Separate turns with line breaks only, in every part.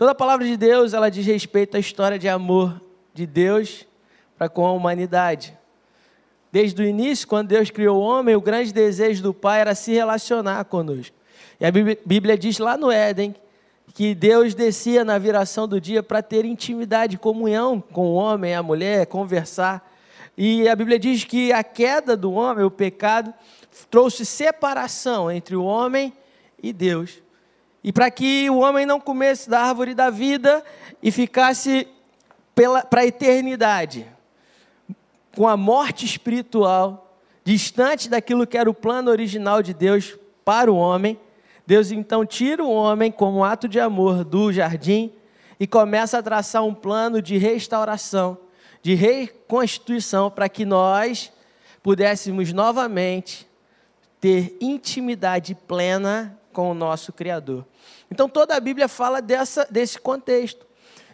Toda a palavra de Deus, ela diz respeito à história de amor de Deus para com a humanidade. Desde o início, quando Deus criou o homem, o grande desejo do Pai era se relacionar conosco. E a Bíblia diz lá no Éden que Deus descia na viração do dia para ter intimidade, comunhão com o homem a mulher, conversar. E a Bíblia diz que a queda do homem, o pecado, trouxe separação entre o homem e Deus. E para que o homem não comesse da árvore da vida e ficasse para a eternidade, com a morte espiritual, distante daquilo que era o plano original de Deus para o homem, Deus então tira o homem como ato de amor do jardim e começa a traçar um plano de restauração, de reconstituição, para que nós pudéssemos novamente ter intimidade plena com o nosso Criador. Então toda a Bíblia fala dessa, desse contexto,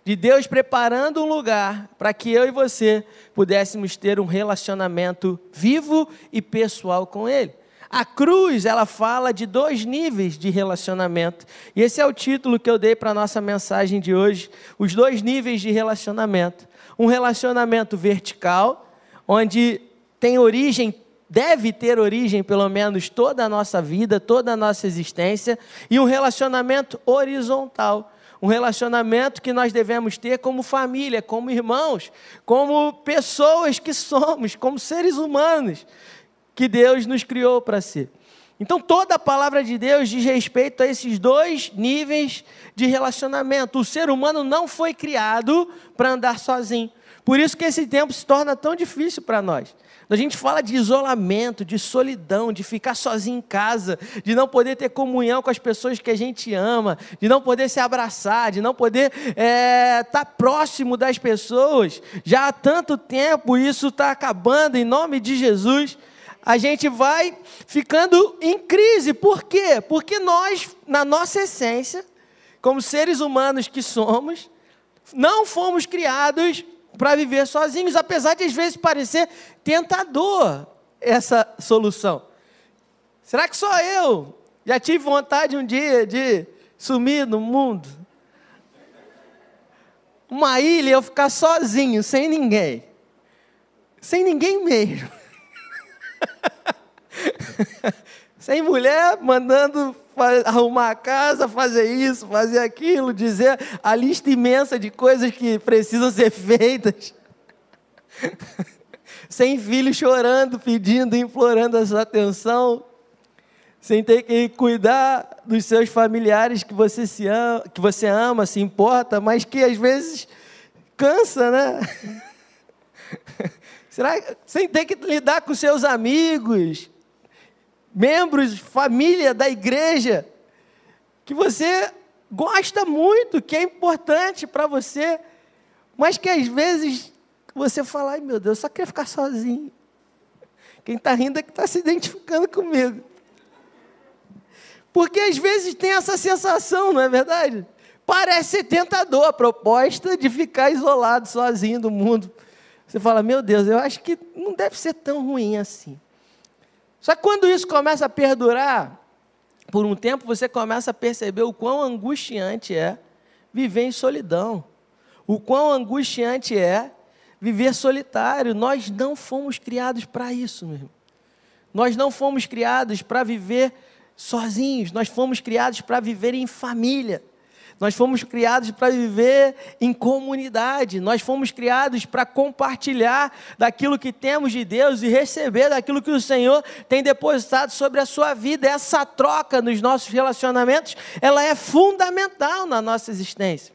de Deus preparando um lugar para que eu e você pudéssemos ter um relacionamento vivo e pessoal com Ele. A cruz, ela fala de dois níveis de relacionamento. E esse é o título que eu dei para a nossa mensagem de hoje: os dois níveis de relacionamento. Um relacionamento vertical, onde tem origem deve ter origem, pelo menos, toda a nossa vida, toda a nossa existência, e um relacionamento horizontal. Um relacionamento que nós devemos ter como família, como irmãos, como pessoas que somos, como seres humanos que Deus nos criou para ser. Então, toda a palavra de Deus diz respeito a esses dois níveis de relacionamento. O ser humano não foi criado para andar sozinho. Por isso que esse tempo se torna tão difícil para nós. A gente fala de isolamento, de solidão, de ficar sozinho em casa, de não poder ter comunhão com as pessoas que a gente ama, de não poder se abraçar, de não poder estar é, tá próximo das pessoas. Já há tanto tempo isso está acabando, em nome de Jesus. A gente vai ficando em crise. Por quê? Porque nós, na nossa essência, como seres humanos que somos, não fomos criados para viver sozinhos, apesar de às vezes parecer tentador essa solução. Será que só eu já tive vontade um dia de sumir no mundo? Uma ilha eu ficar sozinho, sem ninguém. Sem ninguém mesmo. sem mulher mandando arrumar a casa, fazer isso, fazer aquilo, dizer a lista imensa de coisas que precisam ser feitas. sem filho chorando, pedindo, implorando a sua atenção, sem ter que cuidar dos seus familiares que você, se ama, que você ama, se importa, mas que às vezes cansa, né? Será sem ter que lidar com seus amigos, membros, família da igreja, que você gosta muito, que é importante para você, mas que às vezes você fala, ai meu Deus, só quer ficar sozinho. Quem está rindo é que está se identificando comigo. Porque às vezes tem essa sensação, não é verdade? Parece tentador a proposta de ficar isolado, sozinho do mundo. Você fala, meu Deus, eu acho que não deve ser tão ruim assim. Só que quando isso começa a perdurar, por um tempo você começa a perceber o quão angustiante é viver em solidão. O quão angustiante é viver solitário. Nós não fomos criados para isso, meu irmão. Nós não fomos criados para viver sozinhos, nós fomos criados para viver em família. Nós fomos criados para viver em comunidade. Nós fomos criados para compartilhar daquilo que temos de Deus e receber daquilo que o Senhor tem depositado sobre a sua vida. Essa troca nos nossos relacionamentos, ela é fundamental na nossa existência.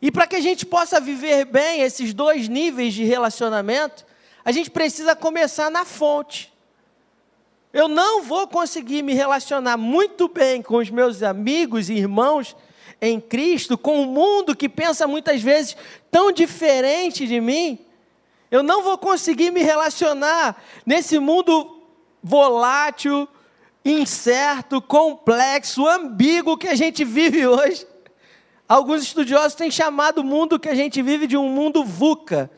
E para que a gente possa viver bem esses dois níveis de relacionamento, a gente precisa começar na fonte. Eu não vou conseguir me relacionar muito bem com os meus amigos e irmãos em Cristo, com o um mundo que pensa muitas vezes tão diferente de mim, eu não vou conseguir me relacionar nesse mundo volátil, incerto, complexo, ambíguo que a gente vive hoje. Alguns estudiosos têm chamado o mundo que a gente vive de um mundo VUCA.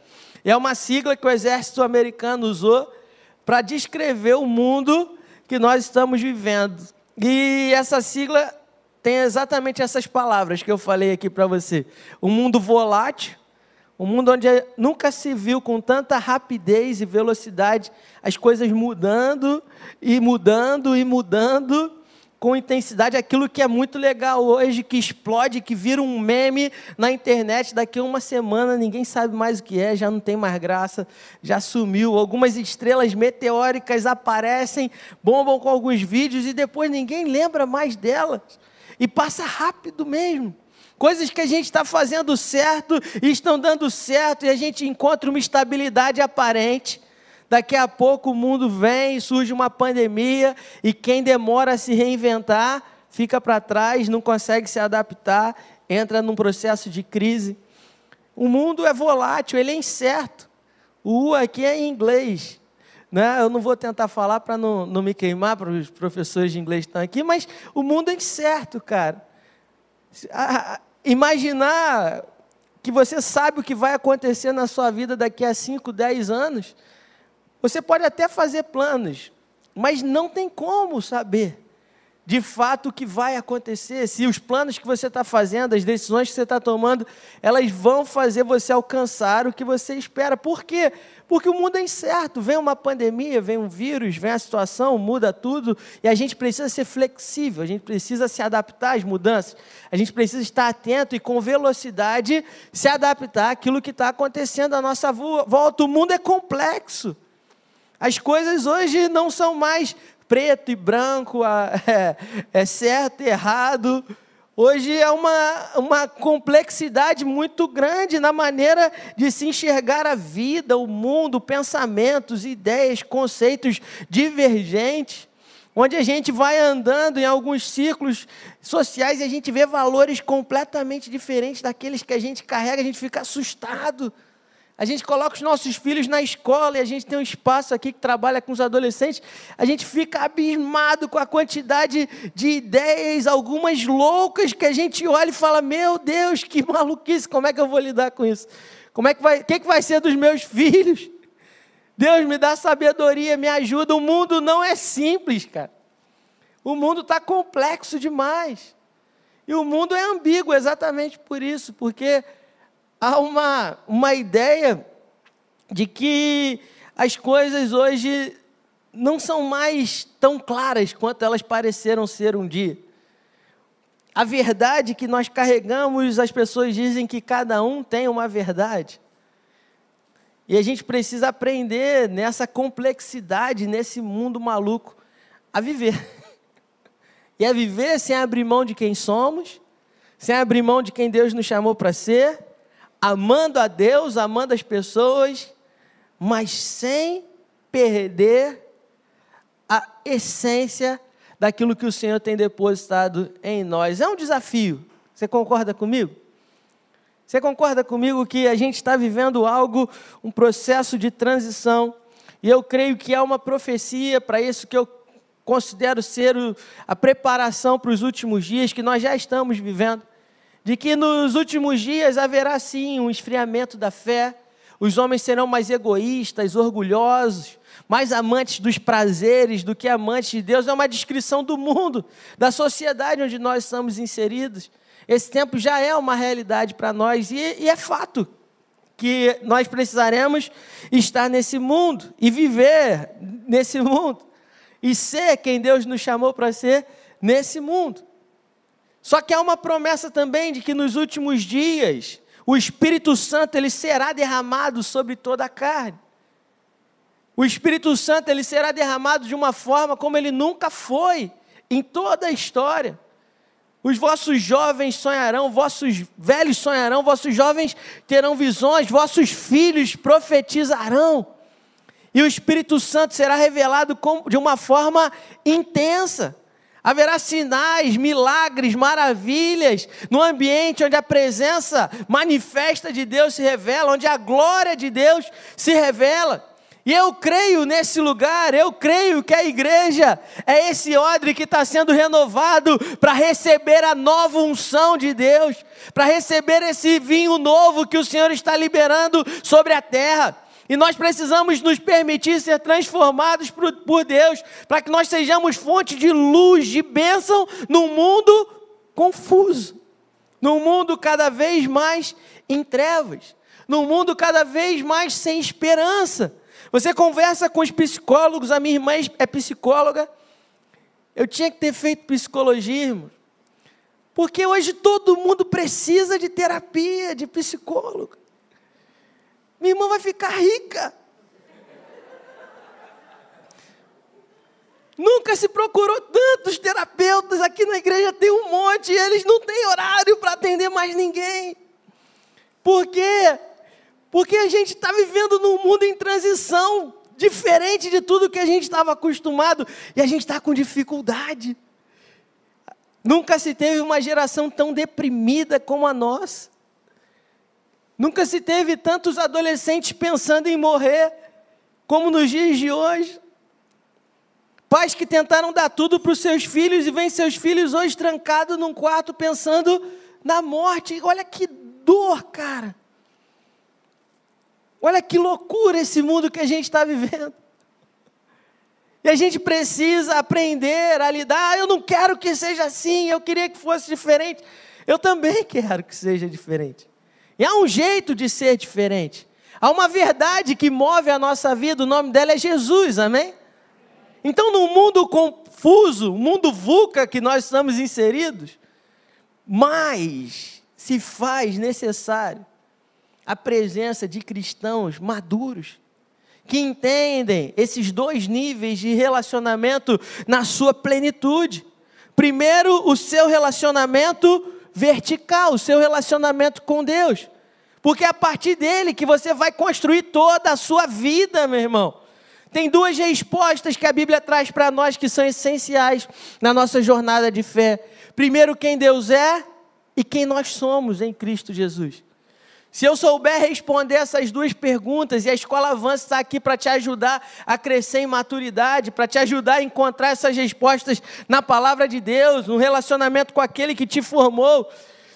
É uma sigla que o exército americano usou para descrever o mundo que nós estamos vivendo. E essa sigla tem exatamente essas palavras que eu falei aqui para você. Um mundo volátil, um mundo onde nunca se viu com tanta rapidez e velocidade as coisas mudando e mudando e mudando com intensidade aquilo que é muito legal hoje, que explode, que vira um meme na internet, daqui a uma semana ninguém sabe mais o que é, já não tem mais graça, já sumiu. Algumas estrelas meteóricas aparecem, bombam com alguns vídeos e depois ninguém lembra mais delas. E passa rápido mesmo. Coisas que a gente está fazendo certo e estão dando certo, e a gente encontra uma estabilidade aparente. Daqui a pouco o mundo vem, surge uma pandemia, e quem demora a se reinventar fica para trás, não consegue se adaptar, entra num processo de crise. O mundo é volátil, ele é incerto. O U aqui é em inglês. Né? Eu não vou tentar falar para não, não me queimar para os professores de inglês estão aqui, mas o mundo é incerto, cara imaginar que você sabe o que vai acontecer na sua vida daqui a 5, 10 anos, você pode até fazer planos, mas não tem como saber de fato o que vai acontecer, se os planos que você está fazendo, as decisões que você está tomando, elas vão fazer você alcançar o que você espera. Por quê? Porque o mundo é incerto. Vem uma pandemia, vem um vírus, vem a situação, muda tudo, e a gente precisa ser flexível, a gente precisa se adaptar às mudanças, a gente precisa estar atento e com velocidade se adaptar àquilo que está acontecendo à nossa volta. O mundo é complexo. As coisas hoje não são mais preto e branco, é, é certo e errado. Hoje é uma, uma complexidade muito grande na maneira de se enxergar a vida, o mundo, pensamentos, ideias, conceitos divergentes, onde a gente vai andando em alguns círculos sociais e a gente vê valores completamente diferentes daqueles que a gente carrega, a gente fica assustado. A gente coloca os nossos filhos na escola e a gente tem um espaço aqui que trabalha com os adolescentes. A gente fica abismado com a quantidade de ideias, algumas loucas, que a gente olha e fala: Meu Deus, que maluquice, como é que eu vou lidar com isso? Como é que vai, o que, que vai ser dos meus filhos? Deus me dá sabedoria, me ajuda. O mundo não é simples, cara. O mundo está complexo demais. E o mundo é ambíguo exatamente por isso, porque há uma, uma ideia de que as coisas hoje não são mais tão claras quanto elas pareceram ser um dia. A verdade que nós carregamos, as pessoas dizem que cada um tem uma verdade. E a gente precisa aprender nessa complexidade, nesse mundo maluco, a viver. E a viver sem abrir mão de quem somos, sem abrir mão de quem Deus nos chamou para ser, amando a Deus, amando as pessoas, mas sem perder a essência daquilo que o Senhor tem depositado em nós. É um desafio. Você concorda comigo? Você concorda comigo que a gente está vivendo algo, um processo de transição, e eu creio que há uma profecia para isso que eu considero ser a preparação para os últimos dias que nós já estamos vivendo de que nos últimos dias haverá sim um esfriamento da fé, os homens serão mais egoístas, orgulhosos, mais amantes dos prazeres do que amantes de Deus. É uma descrição do mundo, da sociedade onde nós estamos inseridos. Esse tempo já é uma realidade para nós e, e é fato que nós precisaremos estar nesse mundo e viver nesse mundo e ser quem Deus nos chamou para ser nesse mundo. Só que há uma promessa também de que nos últimos dias o Espírito Santo ele será derramado sobre toda a carne. O Espírito Santo ele será derramado de uma forma como ele nunca foi em toda a história. Os vossos jovens sonharão, vossos velhos sonharão, vossos jovens terão visões, vossos filhos profetizarão. E o Espírito Santo será revelado de uma forma intensa. Haverá sinais, milagres, maravilhas no ambiente onde a presença manifesta de Deus se revela, onde a glória de Deus se revela. E eu creio nesse lugar, eu creio que a igreja é esse odre que está sendo renovado para receber a nova unção de Deus, para receber esse vinho novo que o Senhor está liberando sobre a terra. E nós precisamos nos permitir ser transformados por, Deus, para que nós sejamos fonte de luz, de bênção num mundo confuso, num mundo cada vez mais em trevas, num mundo cada vez mais sem esperança. Você conversa com os psicólogos, a minha irmã é psicóloga. Eu tinha que ter feito psicologia, irmão. Porque hoje todo mundo precisa de terapia, de psicólogo. Minha irmã vai ficar rica. Nunca se procurou tantos terapeutas, aqui na igreja tem um monte, e eles não têm horário para atender mais ninguém. Por quê? Porque a gente está vivendo num mundo em transição, diferente de tudo que a gente estava acostumado, e a gente está com dificuldade. Nunca se teve uma geração tão deprimida como a nossa. Nunca se teve tantos adolescentes pensando em morrer como nos dias de hoje. Pais que tentaram dar tudo para os seus filhos e vêm seus filhos hoje trancados num quarto pensando na morte. Olha que dor, cara. Olha que loucura esse mundo que a gente está vivendo. E a gente precisa aprender a lidar. Eu não quero que seja assim, eu queria que fosse diferente. Eu também quero que seja diferente. E há um jeito de ser diferente. Há uma verdade que move a nossa vida, o nome dela é Jesus, amém? Então, no mundo confuso, mundo VUCA que nós estamos inseridos, mais se faz necessário a presença de cristãos maduros, que entendem esses dois níveis de relacionamento na sua plenitude. Primeiro, o seu relacionamento vertical, o seu relacionamento com Deus. Porque é a partir dele que você vai construir toda a sua vida, meu irmão. Tem duas respostas que a Bíblia traz para nós que são essenciais na nossa jornada de fé. Primeiro, quem Deus é e quem nós somos em Cristo Jesus. Se eu souber responder essas duas perguntas, e a Escola Avança está aqui para te ajudar a crescer em maturidade, para te ajudar a encontrar essas respostas na palavra de Deus, no relacionamento com aquele que te formou.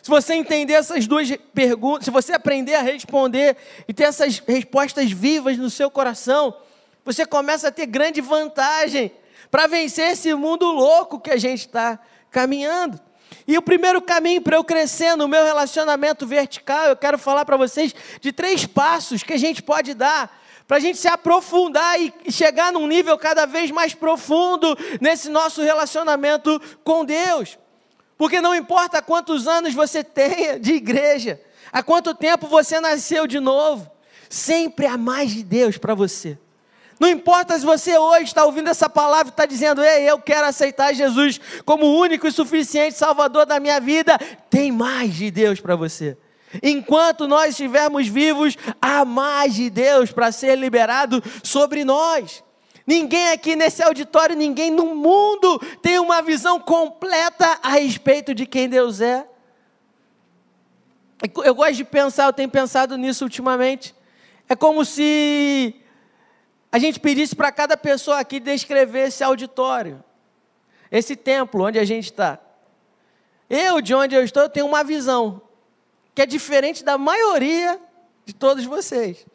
Se você entender essas duas perguntas, se você aprender a responder e ter essas respostas vivas no seu coração, você começa a ter grande vantagem para vencer esse mundo louco que a gente está caminhando. E o primeiro caminho para eu crescer no meu relacionamento vertical, eu quero falar para vocês de três passos que a gente pode dar para a gente se aprofundar e chegar num nível cada vez mais profundo nesse nosso relacionamento com Deus. Porque não importa quantos anos você tenha de igreja, há quanto tempo você nasceu de novo, sempre há mais de Deus para você. Não importa se você hoje está ouvindo essa palavra e está dizendo, ei, eu quero aceitar Jesus como único e suficiente Salvador da minha vida, tem mais de Deus para você. Enquanto nós estivermos vivos, há mais de Deus para ser liberado sobre nós. Ninguém aqui nesse auditório, ninguém no mundo tem uma visão completa a respeito de quem Deus é. Eu gosto de pensar, eu tenho pensado nisso ultimamente. É como se a gente pedisse para cada pessoa aqui descrever esse auditório, esse templo onde a gente está. Eu, de onde eu estou, eu tenho uma visão que é diferente da maioria de todos vocês.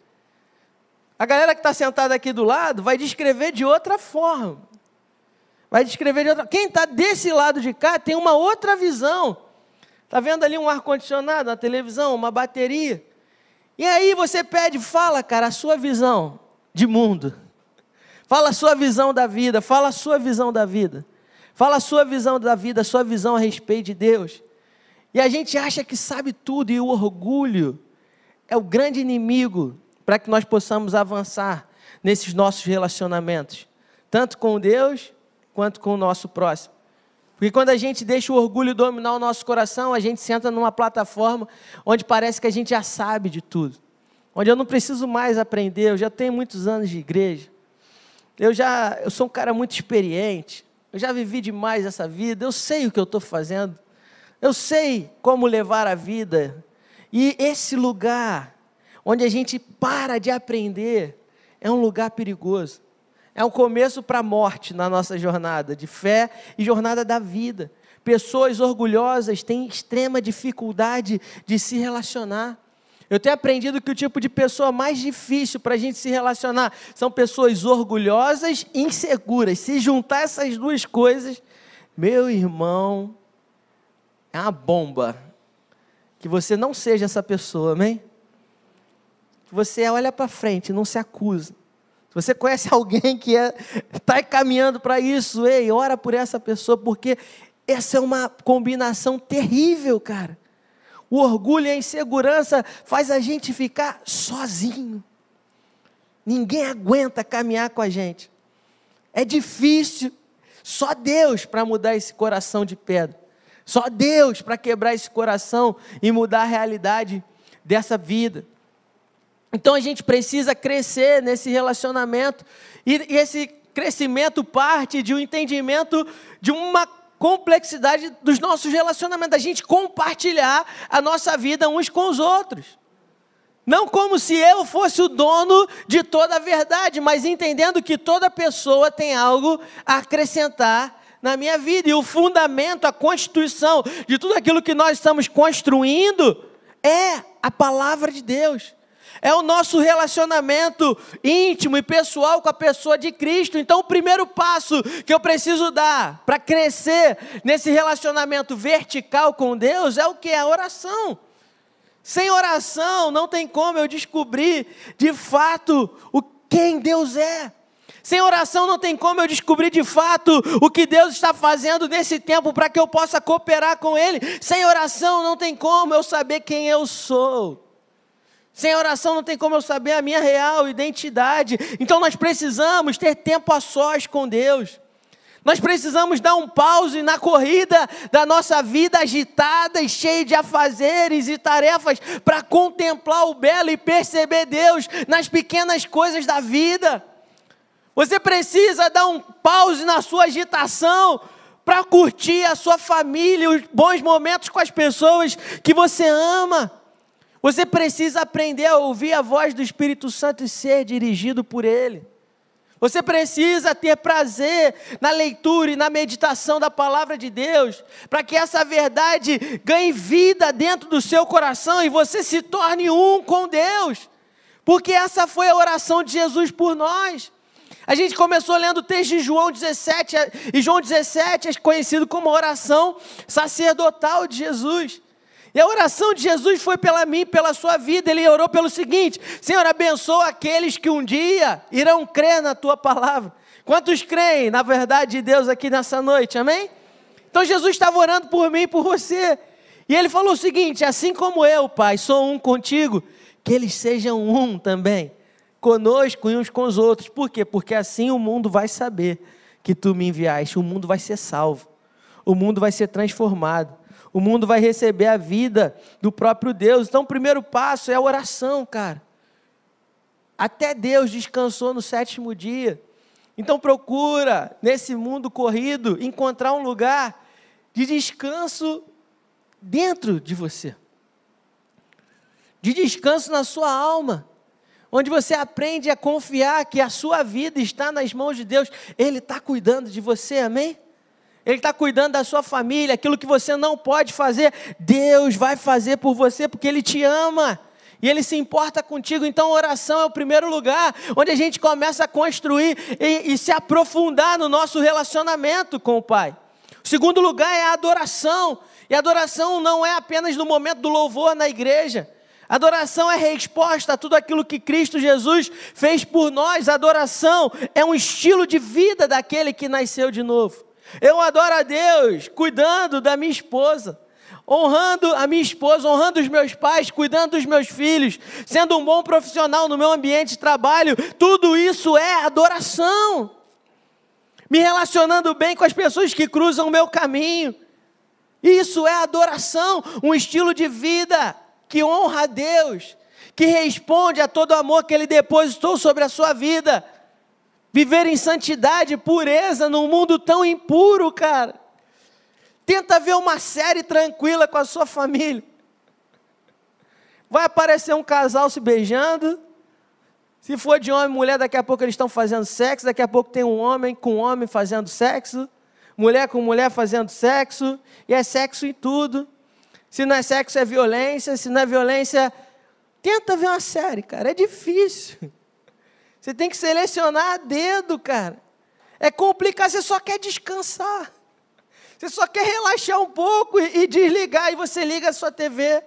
A galera que está sentada aqui do lado vai descrever de outra forma. Vai descrever de outra Quem está desse lado de cá tem uma outra visão. Está vendo ali um ar-condicionado, uma televisão, uma bateria. E aí você pede, fala, cara, a sua visão de mundo. Fala a sua visão da vida, fala a sua visão da vida. Fala a sua visão da vida, a sua visão a respeito de Deus. E a gente acha que sabe tudo, e o orgulho é o grande inimigo para que nós possamos avançar nesses nossos relacionamentos, tanto com Deus quanto com o nosso próximo. Porque quando a gente deixa o orgulho dominar o nosso coração, a gente senta numa plataforma onde parece que a gente já sabe de tudo onde eu não preciso mais aprender, eu já tenho muitos anos de igreja. Eu já, eu sou um cara muito experiente. Eu já vivi demais essa vida, eu sei o que eu estou fazendo. Eu sei como levar a vida. E esse lugar onde a gente para de aprender é um lugar perigoso. É um começo para a morte na nossa jornada de fé e jornada da vida. Pessoas orgulhosas têm extrema dificuldade de se relacionar. Eu tenho aprendido que o tipo de pessoa mais difícil para a gente se relacionar são pessoas orgulhosas e inseguras. Se juntar essas duas coisas, meu irmão, é uma bomba. Que você não seja essa pessoa, amém? Você olha para frente, não se acusa. Se você conhece alguém que está é, caminhando para isso, ei, ora por essa pessoa, porque essa é uma combinação terrível, cara. O orgulho e a insegurança faz a gente ficar sozinho. Ninguém aguenta caminhar com a gente. É difícil. Só Deus para mudar esse coração de pedra. Só Deus para quebrar esse coração e mudar a realidade dessa vida. Então a gente precisa crescer nesse relacionamento, e, e esse crescimento parte de um entendimento de uma complexidade dos nossos relacionamentos, da gente compartilhar a nossa vida uns com os outros. Não como se eu fosse o dono de toda a verdade, mas entendendo que toda pessoa tem algo a acrescentar na minha vida. E o fundamento, a constituição de tudo aquilo que nós estamos construindo é a palavra de Deus. É o nosso relacionamento íntimo e pessoal com a pessoa de Cristo. Então, o primeiro passo que eu preciso dar para crescer nesse relacionamento vertical com Deus é o que? A oração. Sem oração não tem como eu descobrir de fato o quem Deus é. Sem oração não tem como eu descobrir de fato o que Deus está fazendo nesse tempo para que eu possa cooperar com Ele. Sem oração não tem como eu saber quem eu sou. Sem oração não tem como eu saber a minha real identidade. Então nós precisamos ter tempo a sós com Deus. Nós precisamos dar um pause na corrida da nossa vida agitada e cheia de afazeres e tarefas para contemplar o belo e perceber Deus nas pequenas coisas da vida. Você precisa dar um pause na sua agitação para curtir a sua família, os bons momentos com as pessoas que você ama. Você precisa aprender a ouvir a voz do Espírito Santo e ser dirigido por Ele. Você precisa ter prazer na leitura e na meditação da palavra de Deus, para que essa verdade ganhe vida dentro do seu coração e você se torne um com Deus. Porque essa foi a oração de Jesus por nós. A gente começou lendo o texto de João 17, e João 17 é conhecido como a oração sacerdotal de Jesus. E a oração de Jesus foi pela mim, pela sua vida. Ele orou pelo seguinte: Senhor, abençoa aqueles que um dia irão crer na tua palavra. Quantos creem na verdade de Deus aqui nessa noite? Amém? Então Jesus estava orando por mim e por você. E ele falou o seguinte: assim como eu, Pai, sou um contigo, que eles sejam um também, conosco e uns com os outros. Por quê? Porque assim o mundo vai saber que tu me enviaste, o mundo vai ser salvo, o mundo vai ser transformado o mundo vai receber a vida do próprio Deus. Então, o primeiro passo é a oração, cara. Até Deus descansou no sétimo dia. Então, procura, nesse mundo corrido, encontrar um lugar de descanso dentro de você, de descanso na sua alma, onde você aprende a confiar que a sua vida está nas mãos de Deus, Ele está cuidando de você, amém? Ele está cuidando da sua família, aquilo que você não pode fazer, Deus vai fazer por você, porque Ele te ama. E Ele se importa contigo, então oração é o primeiro lugar onde a gente começa a construir e, e se aprofundar no nosso relacionamento com o Pai. O segundo lugar é a adoração, e a adoração não é apenas no momento do louvor na igreja, Adoração é resposta a tudo aquilo que Cristo Jesus fez por nós. Adoração é um estilo de vida daquele que nasceu de novo. Eu adoro a Deus cuidando da minha esposa, honrando a minha esposa, honrando os meus pais, cuidando dos meus filhos, sendo um bom profissional no meu ambiente de trabalho. Tudo isso é adoração. Me relacionando bem com as pessoas que cruzam o meu caminho. Isso é adoração, um estilo de vida que honra a Deus, que responde a todo o amor que Ele depositou sobre a sua vida. Viver em santidade pureza num mundo tão impuro, cara. Tenta ver uma série tranquila com a sua família. Vai aparecer um casal se beijando. Se for de homem e mulher, daqui a pouco eles estão fazendo sexo. Daqui a pouco tem um homem com homem fazendo sexo. Mulher com mulher fazendo sexo. E é sexo em tudo. Se não é sexo, é violência. Se não é violência, tenta ver uma série, cara. É difícil. Você tem que selecionar a dedo, cara. É complicado, você só quer descansar. Você só quer relaxar um pouco e, e desligar, e você liga a sua TV,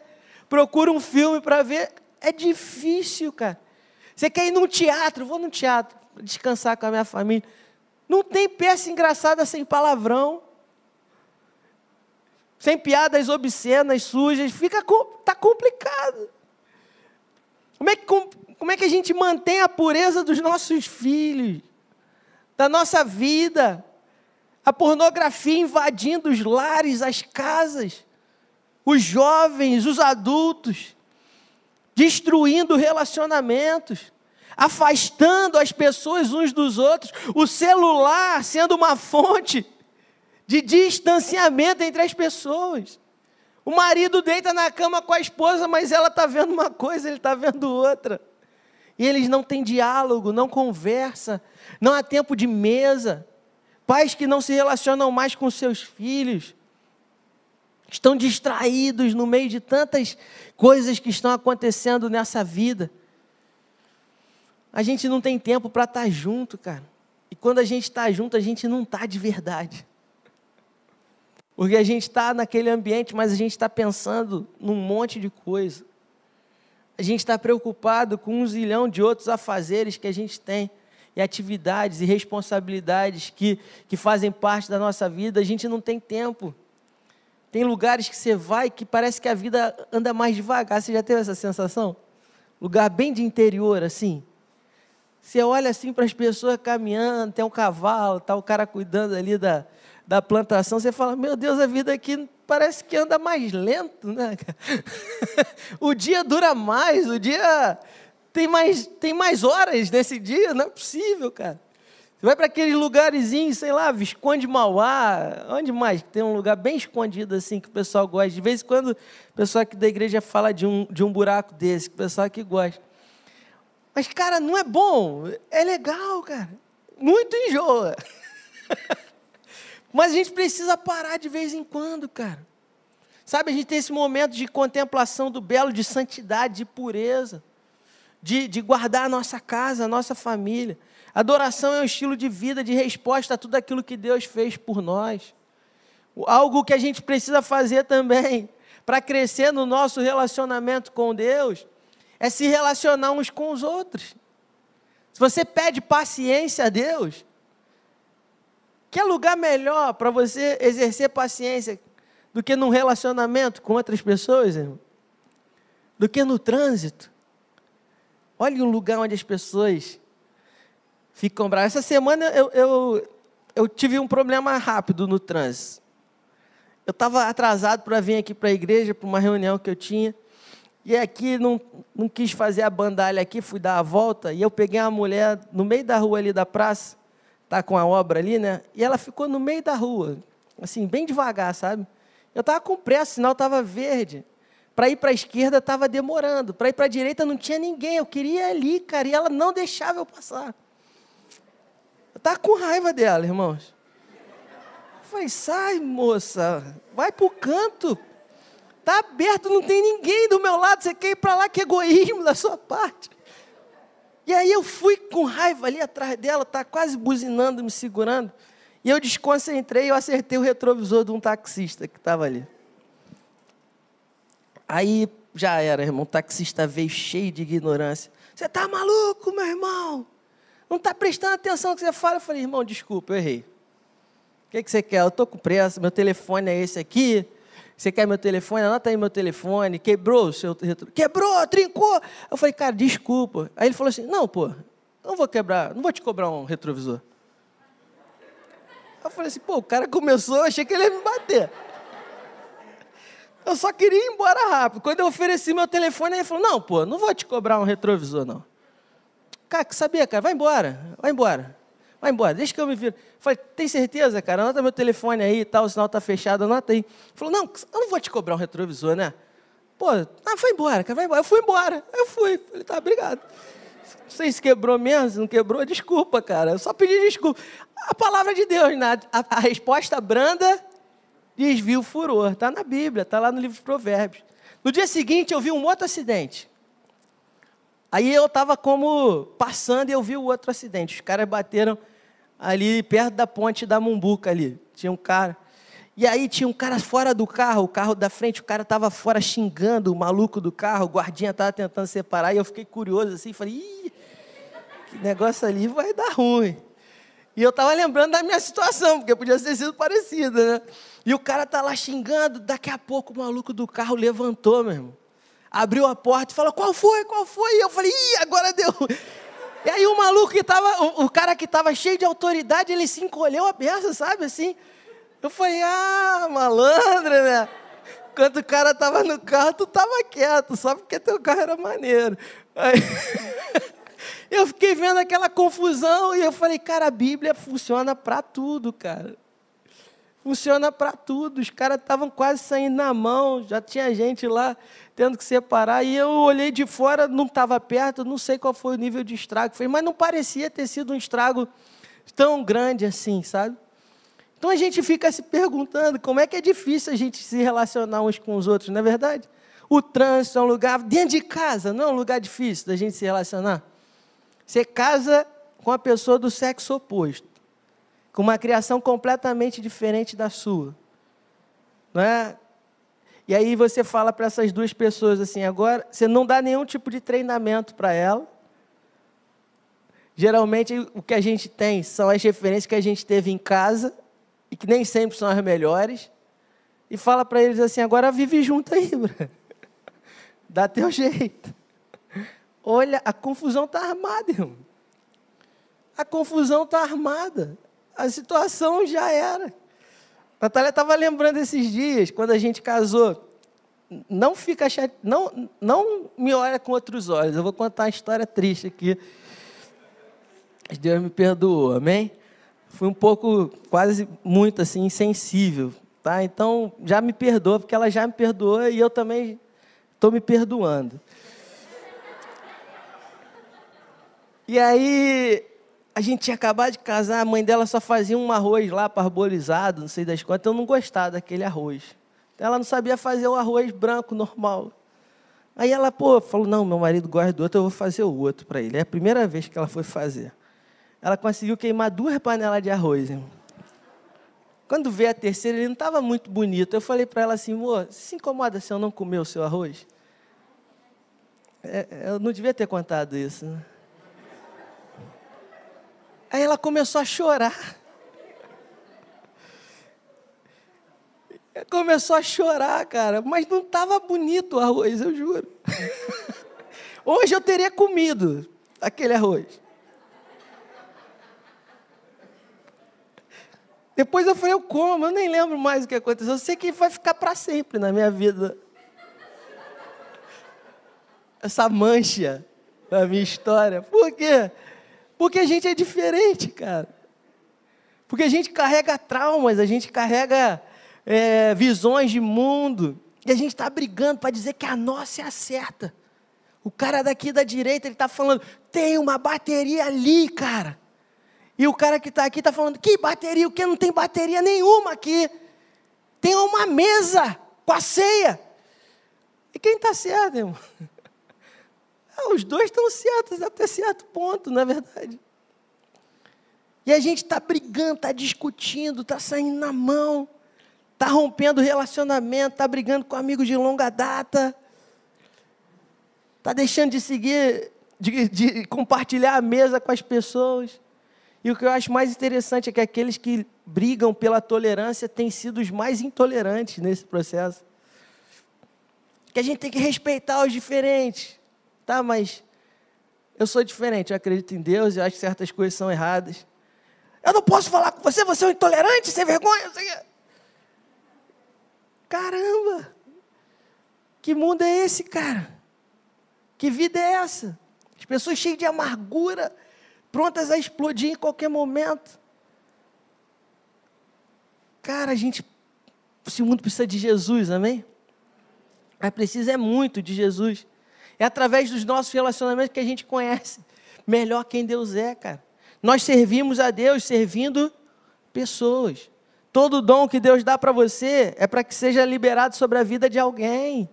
procura um filme para ver. É difícil, cara. Você quer ir num teatro, vou num teatro, descansar com a minha família. Não tem peça engraçada sem palavrão. Sem piadas obscenas, sujas, fica tá complicado. Como é, que, como é que a gente mantém a pureza dos nossos filhos, da nossa vida? A pornografia invadindo os lares, as casas, os jovens, os adultos, destruindo relacionamentos, afastando as pessoas uns dos outros, o celular sendo uma fonte de distanciamento entre as pessoas. O marido deita na cama com a esposa, mas ela está vendo uma coisa, ele está vendo outra. E eles não têm diálogo, não conversa, não há tempo de mesa. Pais que não se relacionam mais com seus filhos, estão distraídos no meio de tantas coisas que estão acontecendo nessa vida. A gente não tem tempo para estar tá junto, cara. E quando a gente está junto, a gente não está de verdade. Porque a gente está naquele ambiente, mas a gente está pensando num monte de coisa. A gente está preocupado com um zilhão de outros afazeres que a gente tem e atividades e responsabilidades que, que fazem parte da nossa vida, a gente não tem tempo. Tem lugares que você vai que parece que a vida anda mais devagar. Você já teve essa sensação? Lugar bem de interior, assim. Você olha assim para as pessoas caminhando, tem um cavalo, tá o cara cuidando ali da, da plantação, você fala, meu Deus, a vida aqui parece que anda mais lento, né? o dia dura mais, o dia tem mais, tem mais horas nesse dia, não é possível, cara. Você vai para aqueles lugarzinhos, sei lá, Visconde Mauá, onde mais? Tem um lugar bem escondido assim que o pessoal gosta. De vez em quando o pessoal aqui da igreja fala de um, de um buraco desse, que o pessoal aqui gosta. Mas, cara, não é bom, é legal, cara. Muito enjoa. Mas a gente precisa parar de vez em quando, cara. Sabe, a gente tem esse momento de contemplação do belo, de santidade, de pureza de, de guardar a nossa casa, a nossa família. Adoração é um estilo de vida, de resposta a tudo aquilo que Deus fez por nós. Algo que a gente precisa fazer também para crescer no nosso relacionamento com Deus é se relacionar uns com os outros. Se você pede paciência a Deus, que lugar melhor para você exercer paciência do que num relacionamento com outras pessoas, irmão? Do que no trânsito? Olha um lugar onde as pessoas ficam bravas. Essa semana eu, eu, eu tive um problema rápido no trânsito. Eu estava atrasado para vir aqui para a igreja, para uma reunião que eu tinha. E aqui não, não quis fazer a bandalha aqui, fui dar a volta. E eu peguei uma mulher no meio da rua ali da praça, tá com a obra ali, né? E ela ficou no meio da rua, assim, bem devagar, sabe? Eu estava com pressa, o sinal estava verde. Para ir para a esquerda estava demorando. Para ir para a direita não tinha ninguém. Eu queria ir ali, cara. E ela não deixava eu passar. Eu estava com raiva dela, irmãos. Eu falei, sai, moça. Vai para o canto. Está aberto, não tem ninguém do meu lado. Você quer ir para lá, que egoísmo da sua parte. E aí eu fui com raiva ali atrás dela, tá quase buzinando, me segurando. E eu desconcentrei, eu acertei o retrovisor de um taxista que estava ali. Aí já era, irmão. O taxista veio cheio de ignorância. Você está maluco, meu irmão? Não está prestando atenção no que você fala? Eu falei, irmão, desculpa, eu errei. O que, que você quer? Eu estou com pressa, meu telefone é esse aqui. Você quer meu telefone? Anota aí meu telefone. Quebrou o seu Quebrou, trincou. Eu falei, cara, desculpa. Aí ele falou assim: não, pô, não vou quebrar, não vou te cobrar um retrovisor. Eu falei assim, pô, o cara começou, eu achei que ele ia me bater. Eu só queria ir embora rápido. Quando eu ofereci meu telefone, ele falou: Não, pô, não vou te cobrar um retrovisor, não. Cara, que sabia, cara? Vai embora, vai embora. Vai embora, deixa que eu me viro. Falei, tem certeza, cara? Anota meu telefone aí e tal, o sinal tá fechado, anota aí. Falou, não, eu não vou te cobrar um retrovisor, né? Pô, ah, vai embora, cara, vai embora. Eu fui embora. Eu fui. Falei, tá, obrigado. Não sei se quebrou mesmo, se não quebrou, desculpa, cara. Eu só pedi desculpa. A palavra de Deus, né? a, a resposta branda desvia o furor. Está na Bíblia, está lá no livro de Provérbios. No dia seguinte, eu vi um outro acidente. Aí eu estava como passando e eu vi o outro acidente. Os caras bateram ali perto da ponte da Mumbuca ali. Tinha um cara. E aí tinha um cara fora do carro, o carro da frente, o cara estava fora xingando o maluco do carro, o guardinha estava tentando separar, e eu fiquei curioso assim, falei, Ih, que negócio ali vai dar ruim. E eu estava lembrando da minha situação, porque podia ter sido parecida, né? E o cara tá lá xingando, daqui a pouco o maluco do carro levantou, meu irmão. Abriu a porta e falou, qual foi, qual foi? E eu falei, ih, agora deu. E aí o maluco que estava, o, o cara que estava cheio de autoridade, ele se encolheu a beça, sabe assim? Eu falei, ah, malandro, né? Quando o cara tava no carro, tu tava quieto, só porque teu carro era maneiro. Aí, eu fiquei vendo aquela confusão e eu falei, cara, a Bíblia funciona para tudo, cara. Funciona para tudo. Os caras estavam quase saindo na mão, já tinha gente lá tendo que separar. E eu olhei de fora, não estava perto, não sei qual foi o nível de estrago. Mas não parecia ter sido um estrago tão grande assim, sabe? Então a gente fica se perguntando como é que é difícil a gente se relacionar uns com os outros, não é verdade? O trânsito é um lugar, dentro de casa, não é um lugar difícil da gente se relacionar. Você casa com a pessoa do sexo oposto, com uma criação completamente diferente da sua. Não é? E aí você fala para essas duas pessoas assim, agora você não dá nenhum tipo de treinamento para ela. Geralmente o que a gente tem são as referências que a gente teve em casa e que nem sempre são as melhores, e fala para eles assim: agora vive junto aí, dá teu jeito. Olha, a confusão está armada, irmão. A confusão está armada. A situação já era. A Natália estava lembrando esses dias, quando a gente casou. Não fica chate... não, não me olha com outros olhos. Eu vou contar uma história triste aqui. Deus me perdoou, amém? fui um pouco, quase muito assim, insensível, tá? Então, já me perdoa, porque ela já me perdoou e eu também estou me perdoando. E aí, a gente tinha acabado de casar, a mãe dela só fazia um arroz lá parbolizado, não sei das quantas, eu não gostava daquele arroz. Então, ela não sabia fazer o arroz branco normal. Aí ela, pô, falou: não, meu marido gosta do outro, eu vou fazer o outro para ele. É a primeira vez que ela foi fazer ela conseguiu queimar duas panelas de arroz. Quando veio a terceira, ele não estava muito bonito. Eu falei para ela assim, amor, se incomoda se eu não comer o seu arroz? É, eu não devia ter contado isso. Né? Aí ela começou a chorar. Começou a chorar, cara, mas não estava bonito o arroz, eu juro. Hoje eu teria comido aquele arroz. Depois eu falei, eu como, eu nem lembro mais o que aconteceu. Eu sei que vai ficar para sempre na minha vida. Essa mancha na minha história. Por quê? Porque a gente é diferente, cara. Porque a gente carrega traumas, a gente carrega é, visões de mundo. E a gente está brigando para dizer que a nossa é a certa. O cara daqui da direita, ele está falando, tem uma bateria ali, cara. E o cara que está aqui está falando: que bateria? O que não tem bateria nenhuma aqui? Tem uma mesa com a ceia. E quem está certo, irmão? Ah, os dois estão certos até certo ponto, não é verdade? E a gente está brigando, está discutindo, está saindo na mão, está rompendo relacionamento, está brigando com amigos de longa data, está deixando de seguir, de, de compartilhar a mesa com as pessoas. E o que eu acho mais interessante é que aqueles que brigam pela tolerância têm sido os mais intolerantes nesse processo. Que a gente tem que respeitar os diferentes. Tá, mas eu sou diferente, eu acredito em Deus, eu acho que certas coisas são erradas. Eu não posso falar com você, você é um intolerante, sem vergonha. Caramba! Que mundo é esse, cara? Que vida é essa? As pessoas cheias de amargura, prontas a explodir em qualquer momento. Cara, a gente, esse mundo precisa de Jesus, amém? Mas precisa é muito de Jesus. É através dos nossos relacionamentos que a gente conhece melhor quem Deus é, cara. Nós servimos a Deus servindo pessoas. Todo dom que Deus dá para você é para que seja liberado sobre a vida de alguém.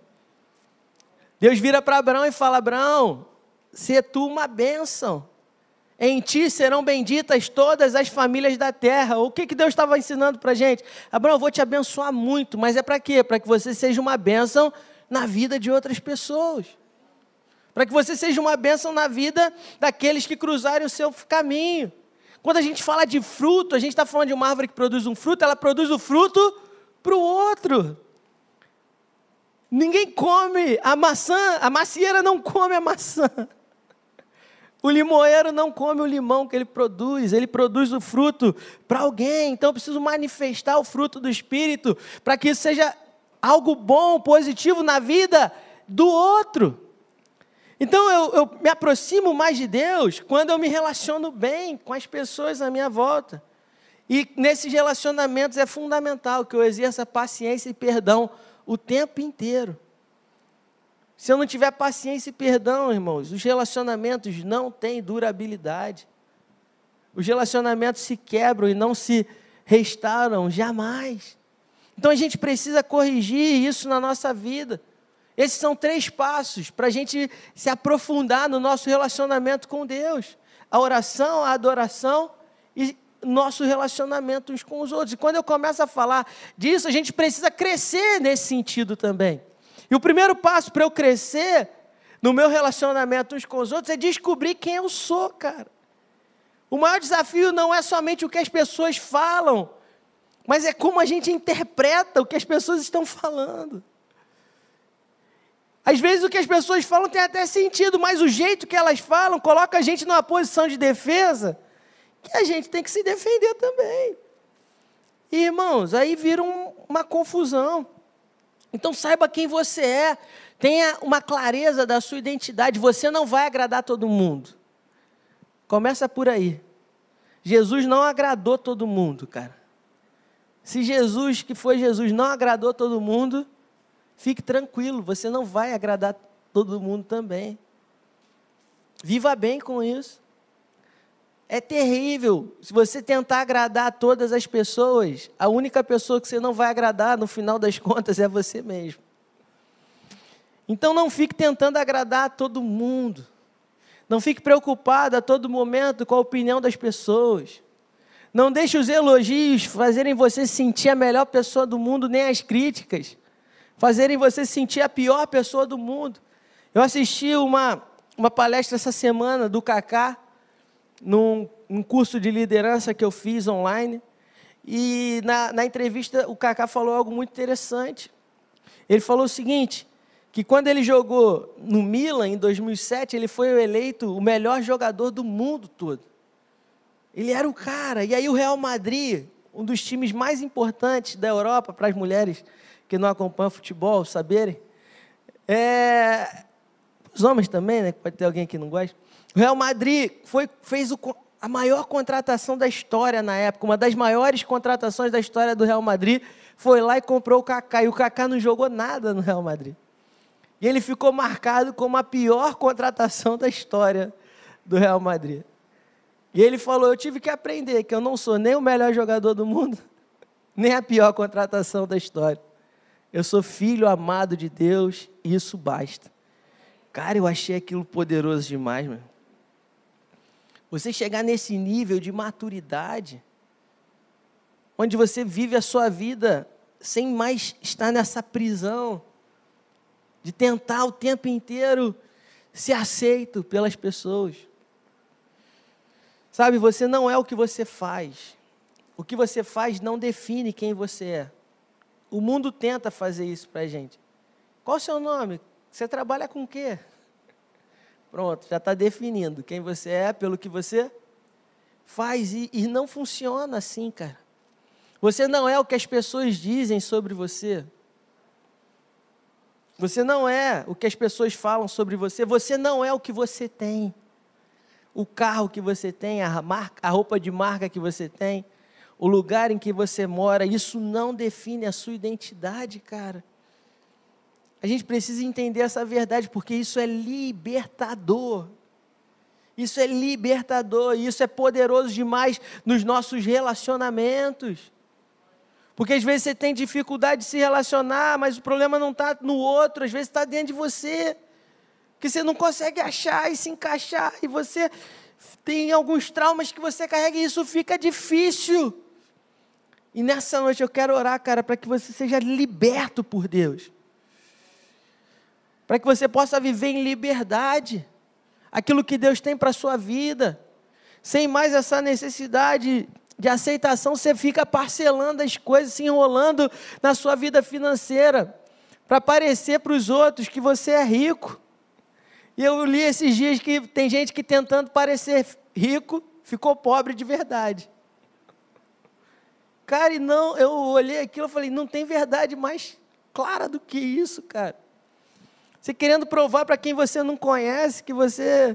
Deus vira para Abraão e fala: Abraão, se tu uma bênção. em ti serão benditas todas as famílias da terra. O que, que Deus estava ensinando para a gente? Abraão, eu vou te abençoar muito, mas é para quê? Para que você seja uma bênção na vida de outras pessoas. Para que você seja uma bênção na vida daqueles que cruzarem o seu caminho. Quando a gente fala de fruto, a gente está falando de uma árvore que produz um fruto, ela produz o fruto para o outro. Ninguém come a maçã, a macieira não come a maçã. O limoeiro não come o limão que ele produz, ele produz o fruto para alguém. Então eu preciso manifestar o fruto do Espírito para que isso seja algo bom, positivo na vida do outro. Então eu, eu, me aproximo mais de Deus quando eu me relaciono bem com as pessoas à minha volta. E nesses relacionamentos é fundamental que eu exerça paciência e perdão o tempo inteiro. Se eu não tiver paciência e perdão, irmãos, os relacionamentos não têm durabilidade. Os relacionamentos se quebram e não se restauram jamais. Então a gente precisa corrigir isso na nossa vida. Esses são três passos para a gente se aprofundar no nosso relacionamento com Deus: a oração, a adoração e nosso relacionamento uns com os outros. E quando eu começo a falar disso, a gente precisa crescer nesse sentido também. E o primeiro passo para eu crescer no meu relacionamento uns com os outros é descobrir quem eu sou, cara. O maior desafio não é somente o que as pessoas falam, mas é como a gente interpreta o que as pessoas estão falando. Às vezes o que as pessoas falam tem até sentido, mas o jeito que elas falam coloca a gente numa posição de defesa que a gente tem que se defender também. E, irmãos, aí vira um, uma confusão. Então saiba quem você é, tenha uma clareza da sua identidade. Você não vai agradar todo mundo. Começa por aí. Jesus não agradou todo mundo, cara. Se Jesus, que foi Jesus, não agradou todo mundo, fique tranquilo, você não vai agradar todo mundo também. Viva bem com isso. É terrível se você tentar agradar todas as pessoas, a única pessoa que você não vai agradar no final das contas é você mesmo. Então não fique tentando agradar a todo mundo. Não fique preocupado a todo momento com a opinião das pessoas. Não deixe os elogios fazerem você sentir a melhor pessoa do mundo, nem as críticas fazerem você sentir a pior pessoa do mundo. Eu assisti uma, uma palestra essa semana do Kaká, num, num curso de liderança que eu fiz online. E na, na entrevista o Kaká falou algo muito interessante. Ele falou o seguinte, que quando ele jogou no Milan em 2007, ele foi eleito o melhor jogador do mundo todo. Ele era o cara. E aí o Real Madrid, um dos times mais importantes da Europa para as mulheres que não acompanham futebol, saberem, é, os homens também, né? Pode ter alguém que não gosta. O Real Madrid foi, fez o, a maior contratação da história na época, uma das maiores contratações da história do Real Madrid. Foi lá e comprou o Kaká. E o Kaká não jogou nada no Real Madrid. E ele ficou marcado como a pior contratação da história do Real Madrid. E ele falou: Eu tive que aprender que eu não sou nem o melhor jogador do mundo, nem a pior contratação da história. Eu sou filho amado de Deus e isso basta. Cara, eu achei aquilo poderoso demais, mano. Você chegar nesse nível de maturidade, onde você vive a sua vida sem mais estar nessa prisão, de tentar o tempo inteiro ser aceito pelas pessoas. Sabe, você não é o que você faz. O que você faz não define quem você é. O mundo tenta fazer isso para a gente. Qual o seu nome? Você trabalha com o quê? Pronto, já está definindo quem você é pelo que você faz. E, e não funciona assim, cara. Você não é o que as pessoas dizem sobre você. Você não é o que as pessoas falam sobre você. Você não é o que você tem. O carro que você tem, a, marca, a roupa de marca que você tem, o lugar em que você mora, isso não define a sua identidade, cara. A gente precisa entender essa verdade, porque isso é libertador. Isso é libertador, isso é poderoso demais nos nossos relacionamentos. Porque às vezes você tem dificuldade de se relacionar, mas o problema não está no outro, às vezes está dentro de você. Que você não consegue achar e se encaixar, e você tem alguns traumas que você carrega e isso fica difícil. E nessa noite eu quero orar, cara, para que você seja liberto por Deus. Para que você possa viver em liberdade aquilo que Deus tem para a sua vida. Sem mais essa necessidade de aceitação, você fica parcelando as coisas, se enrolando na sua vida financeira, para parecer para os outros que você é rico. E eu li esses dias que tem gente que tentando parecer rico, ficou pobre de verdade. Cara, e não, eu olhei aquilo e falei, não tem verdade mais clara do que isso, cara. Você querendo provar para quem você não conhece que você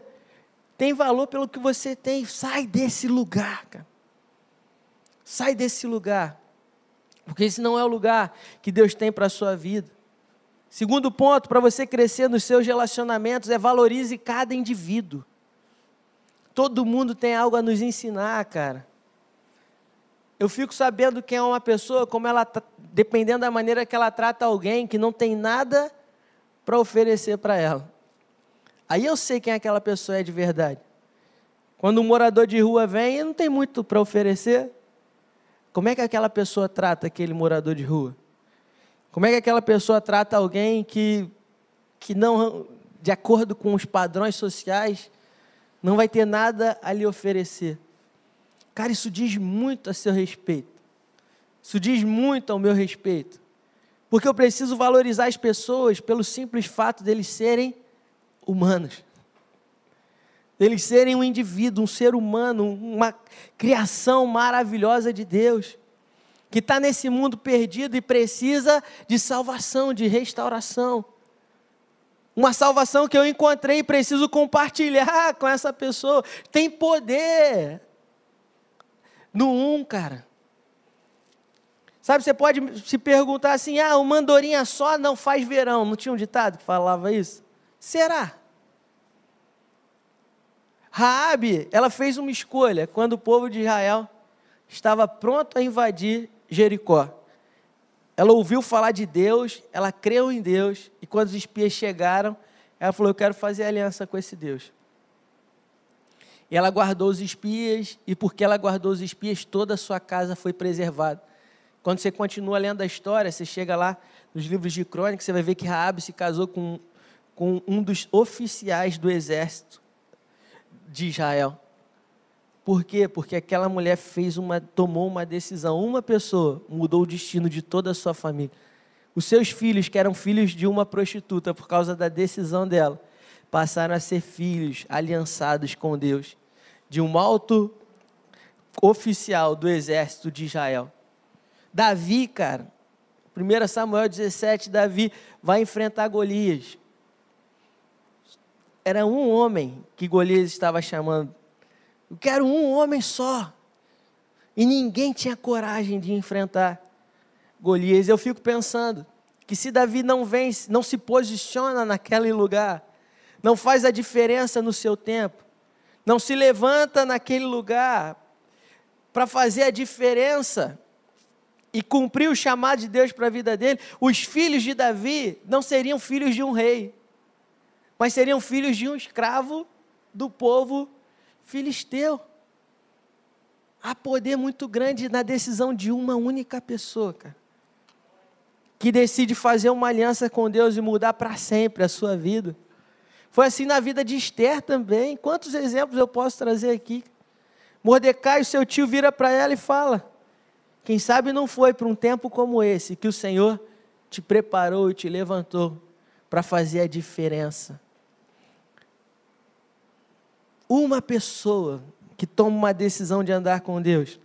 tem valor pelo que você tem, sai desse lugar, cara. Sai desse lugar. Porque esse não é o lugar que Deus tem para a sua vida. Segundo ponto, para você crescer nos seus relacionamentos, é valorize cada indivíduo. Todo mundo tem algo a nos ensinar, cara. Eu fico sabendo quem é uma pessoa, como ela, dependendo da maneira que ela trata alguém, que não tem nada para oferecer para ela. Aí eu sei quem aquela pessoa é de verdade. Quando um morador de rua vem e não tem muito para oferecer, como é que aquela pessoa trata aquele morador de rua? Como é que aquela pessoa trata alguém que, que não, de acordo com os padrões sociais, não vai ter nada a lhe oferecer? Cara, isso diz muito a seu respeito. Isso diz muito ao meu respeito. Porque eu preciso valorizar as pessoas pelo simples fato deles serem humanos. Deles serem um indivíduo, um ser humano, uma criação maravilhosa de Deus que está nesse mundo perdido e precisa de salvação, de restauração. Uma salvação que eu encontrei e preciso compartilhar com essa pessoa. Tem poder no um, cara. Sabe, você pode se perguntar assim: ah, uma andorinha só não faz verão. Não tinha um ditado que falava isso? Será? Raabe, ela fez uma escolha quando o povo de Israel estava pronto a invadir Jericó. Ela ouviu falar de Deus, ela creu em Deus, e quando os espias chegaram, ela falou: Eu quero fazer aliança com esse Deus. E ela guardou os espias, e porque ela guardou os espias, toda a sua casa foi preservada. Quando você continua lendo a história, você chega lá nos livros de crônica, você vai ver que Raabe se casou com, com um dos oficiais do exército de Israel. Por quê? Porque aquela mulher fez uma, tomou uma decisão. Uma pessoa mudou o destino de toda a sua família. Os seus filhos, que eram filhos de uma prostituta, por causa da decisão dela, passaram a ser filhos aliançados com Deus, de um alto oficial do exército de Israel. Davi, cara, 1 Samuel 17, Davi vai enfrentar Golias. Era um homem que Golias estava chamando eu quero um homem só. E ninguém tinha coragem de enfrentar Golias. Eu fico pensando que se Davi não vence, não se posiciona naquele lugar, não faz a diferença no seu tempo, não se levanta naquele lugar para fazer a diferença e cumprir o chamado de Deus para a vida dele, os filhos de Davi não seriam filhos de um rei, mas seriam filhos de um escravo do povo filisteu. Há poder muito grande na decisão de uma única pessoa, cara, que decide fazer uma aliança com Deus e mudar para sempre a sua vida. Foi assim na vida de Esther também. Quantos exemplos eu posso trazer aqui? Mordecai, o seu tio, vira para ela e fala: Quem sabe não foi para um tempo como esse que o Senhor te preparou e te levantou para fazer a diferença uma pessoa que toma uma decisão de andar com Deus,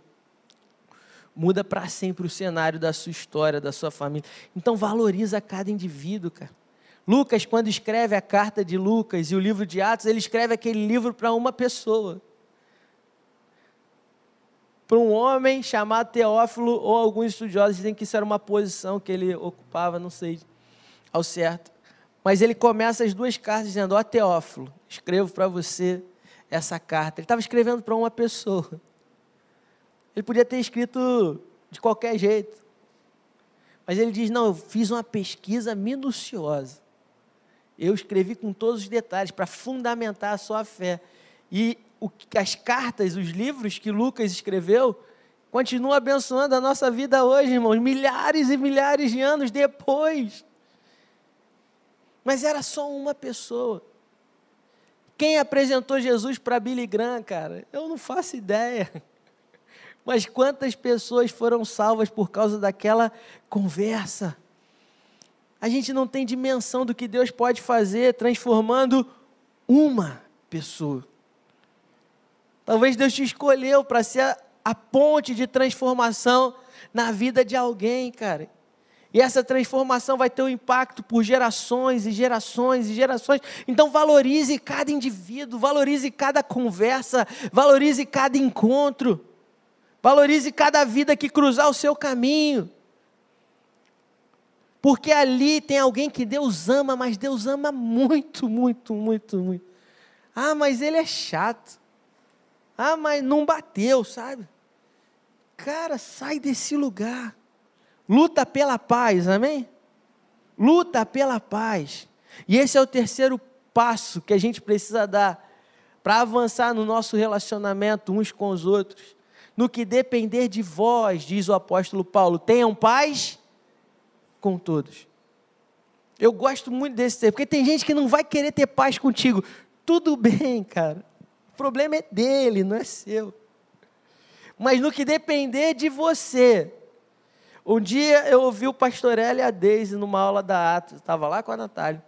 muda para sempre o cenário da sua história, da sua família. Então valoriza cada indivíduo, cara. Lucas, quando escreve a carta de Lucas e o livro de Atos, ele escreve aquele livro para uma pessoa. Para um homem chamado Teófilo, ou alguns estudiosos dizem que isso era uma posição que ele ocupava, não sei ao certo. Mas ele começa as duas cartas dizendo: Ó Teófilo, escrevo para você essa carta. Ele estava escrevendo para uma pessoa. Ele podia ter escrito de qualquer jeito. Mas ele diz: Não, eu fiz uma pesquisa minuciosa. Eu escrevi com todos os detalhes para fundamentar a sua fé. E o, as cartas, os livros que Lucas escreveu, continua abençoando a nossa vida hoje, irmãos, milhares e milhares de anos depois. Mas era só uma pessoa. Quem apresentou Jesus para Billy Graham, cara? Eu não faço ideia. Mas quantas pessoas foram salvas por causa daquela conversa? A gente não tem dimensão do que Deus pode fazer transformando uma pessoa. Talvez Deus te escolheu para ser a, a ponte de transformação na vida de alguém, cara. E essa transformação vai ter um impacto por gerações e gerações e gerações. Então valorize cada indivíduo, valorize cada conversa, valorize cada encontro. Valorize cada vida que cruzar o seu caminho. Porque ali tem alguém que Deus ama, mas Deus ama muito, muito, muito, muito. Ah, mas ele é chato. Ah, mas não bateu, sabe? Cara, sai desse lugar. Luta pela paz, amém? Luta pela paz. E esse é o terceiro passo que a gente precisa dar para avançar no nosso relacionamento uns com os outros. No que depender de vós, diz o apóstolo Paulo, tenham paz com todos. Eu gosto muito desse texto, porque tem gente que não vai querer ter paz contigo. Tudo bem, cara. O problema é dele, não é seu. Mas no que depender de você, um dia eu ouvi o pastor Eli e a Deise numa aula da Atos, estava lá com a Natália.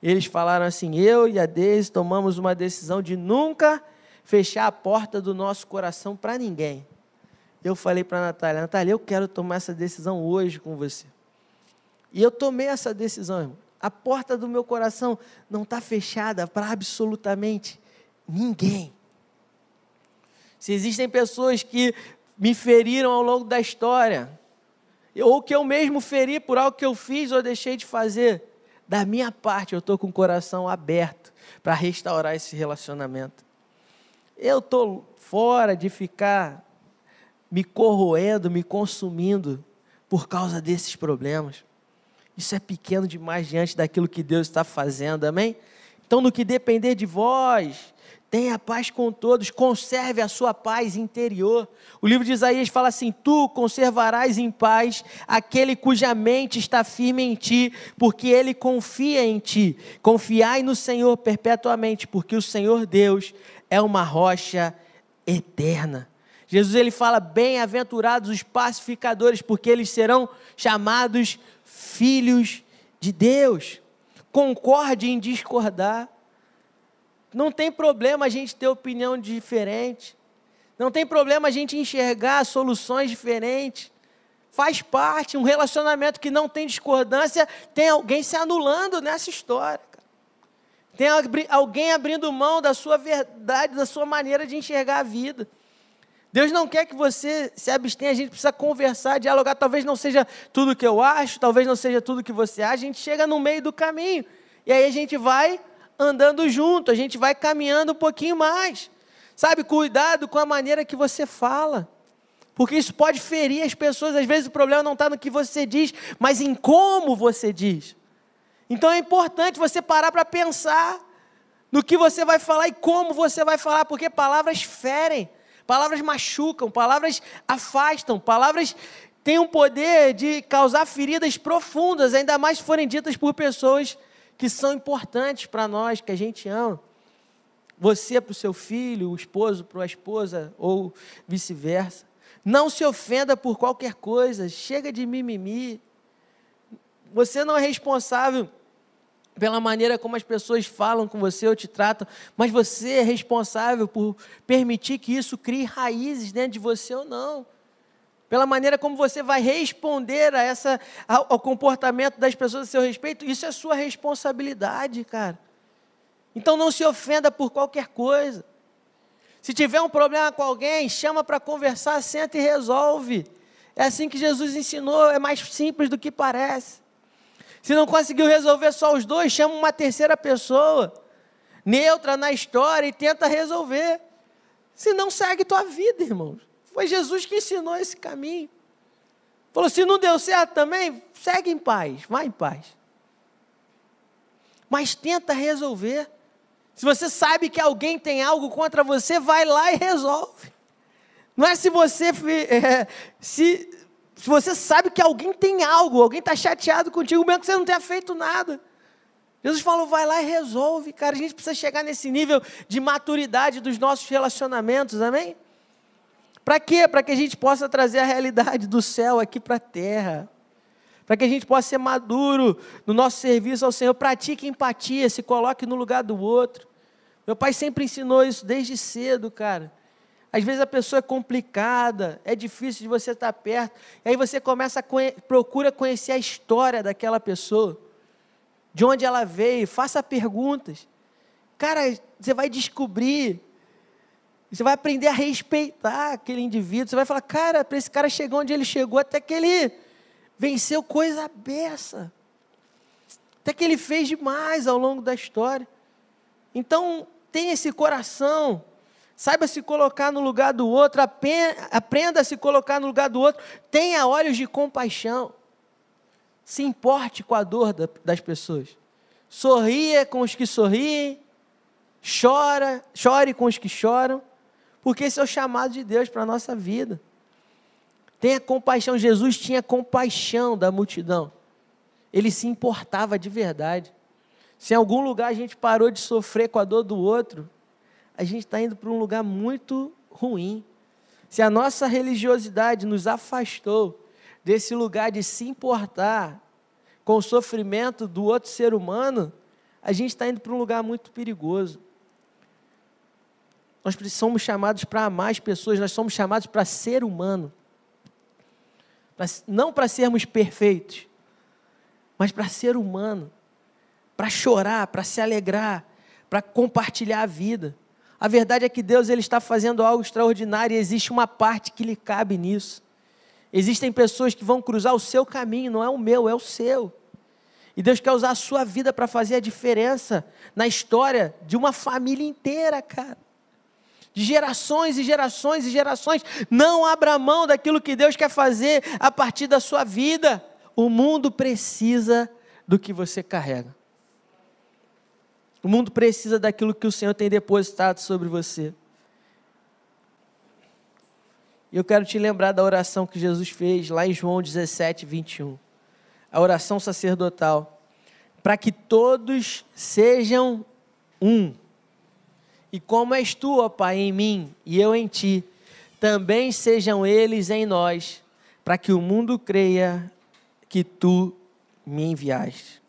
Eles falaram assim: eu e a Deise tomamos uma decisão de nunca fechar a porta do nosso coração para ninguém. Eu falei para a Natália: Natália, eu quero tomar essa decisão hoje com você. E eu tomei essa decisão, irmão. A porta do meu coração não está fechada para absolutamente ninguém. Se existem pessoas que me feriram ao longo da história, ou que eu mesmo feri por algo que eu fiz ou deixei de fazer, da minha parte eu estou com o coração aberto para restaurar esse relacionamento. Eu estou fora de ficar me corroendo, me consumindo por causa desses problemas. Isso é pequeno demais diante daquilo que Deus está fazendo, amém? Então, no que depender de vós, Tenha paz com todos, conserve a sua paz interior. O livro de Isaías fala assim: Tu conservarás em paz aquele cuja mente está firme em ti, porque ele confia em ti. Confiai no Senhor perpetuamente, porque o Senhor Deus é uma rocha eterna. Jesus ele fala: Bem-aventurados os pacificadores, porque eles serão chamados filhos de Deus. Concorde em discordar não tem problema a gente ter opinião diferente. Não tem problema a gente enxergar soluções diferentes. Faz parte, um relacionamento que não tem discordância, tem alguém se anulando nessa história. Tem alguém abrindo mão da sua verdade, da sua maneira de enxergar a vida. Deus não quer que você se abstenha, a gente precisa conversar, dialogar. Talvez não seja tudo que eu acho, talvez não seja tudo que você acha. A gente chega no meio do caminho. E aí a gente vai andando junto, a gente vai caminhando um pouquinho mais. Sabe, cuidado com a maneira que você fala. Porque isso pode ferir as pessoas. Às vezes o problema não está no que você diz, mas em como você diz. Então é importante você parar para pensar no que você vai falar e como você vai falar, porque palavras ferem, palavras machucam, palavras afastam, palavras têm um poder de causar feridas profundas, ainda mais se forem ditas por pessoas que são importantes para nós, que a gente ama. Você para o seu filho, o esposo para a esposa, ou vice-versa. Não se ofenda por qualquer coisa, chega de mimimi. Você não é responsável pela maneira como as pessoas falam com você ou te tratam, mas você é responsável por permitir que isso crie raízes dentro de você ou não pela maneira como você vai responder a essa, ao, ao comportamento das pessoas a seu respeito, isso é sua responsabilidade, cara. Então não se ofenda por qualquer coisa. Se tiver um problema com alguém, chama para conversar, senta e resolve. É assim que Jesus ensinou, é mais simples do que parece. Se não conseguiu resolver só os dois, chama uma terceira pessoa, neutra na história e tenta resolver. Se não, segue tua vida, irmãos. Foi Jesus que ensinou esse caminho. Falou: se não deu certo também, segue em paz, vai em paz. Mas tenta resolver. Se você sabe que alguém tem algo contra você, vai lá e resolve. Não é se você é, se, se você sabe que alguém tem algo, alguém está chateado contigo, mesmo que você não tenha feito nada. Jesus falou, vai lá e resolve, cara. A gente precisa chegar nesse nível de maturidade dos nossos relacionamentos, amém? Para quê? Para que a gente possa trazer a realidade do céu aqui para a terra. Para que a gente possa ser maduro no nosso serviço ao Senhor. Pratique empatia, se coloque no lugar do outro. Meu pai sempre ensinou isso desde cedo, cara. Às vezes a pessoa é complicada, é difícil de você estar perto. E aí você começa a conhe procura conhecer a história daquela pessoa de onde ela veio, faça perguntas. Cara, você vai descobrir, você vai aprender a respeitar aquele indivíduo. Você vai falar, cara, para esse cara chegar onde ele chegou, até que ele venceu coisa beça. Até que ele fez demais ao longo da história. Então, tenha esse coração. Saiba se colocar no lugar do outro, aprenda a se colocar no lugar do outro, tenha olhos de compaixão se importe com a dor das pessoas. Sorria com os que sorriem, chora, chore com os que choram, porque esse é o chamado de Deus para a nossa vida. Tenha compaixão. Jesus tinha compaixão da multidão. Ele se importava de verdade. Se em algum lugar a gente parou de sofrer com a dor do outro, a gente está indo para um lugar muito ruim. Se a nossa religiosidade nos afastou desse lugar de se importar com o sofrimento do outro ser humano, a gente está indo para um lugar muito perigoso. Nós somos chamados para amar as pessoas, nós somos chamados para ser humano. Pra, não para sermos perfeitos, mas para ser humano, para chorar, para se alegrar, para compartilhar a vida. A verdade é que Deus ele está fazendo algo extraordinário e existe uma parte que lhe cabe nisso. Existem pessoas que vão cruzar o seu caminho, não é o meu, é o seu. E Deus quer usar a sua vida para fazer a diferença na história de uma família inteira, cara. De gerações e gerações e gerações. Não abra mão daquilo que Deus quer fazer a partir da sua vida. O mundo precisa do que você carrega. O mundo precisa daquilo que o Senhor tem depositado sobre você. E eu quero te lembrar da oração que Jesus fez lá em João 17, 21. A oração sacerdotal. Para que todos sejam um. E como és tu, ó Pai, em mim e eu em ti, também sejam eles em nós, para que o mundo creia que tu me enviaste.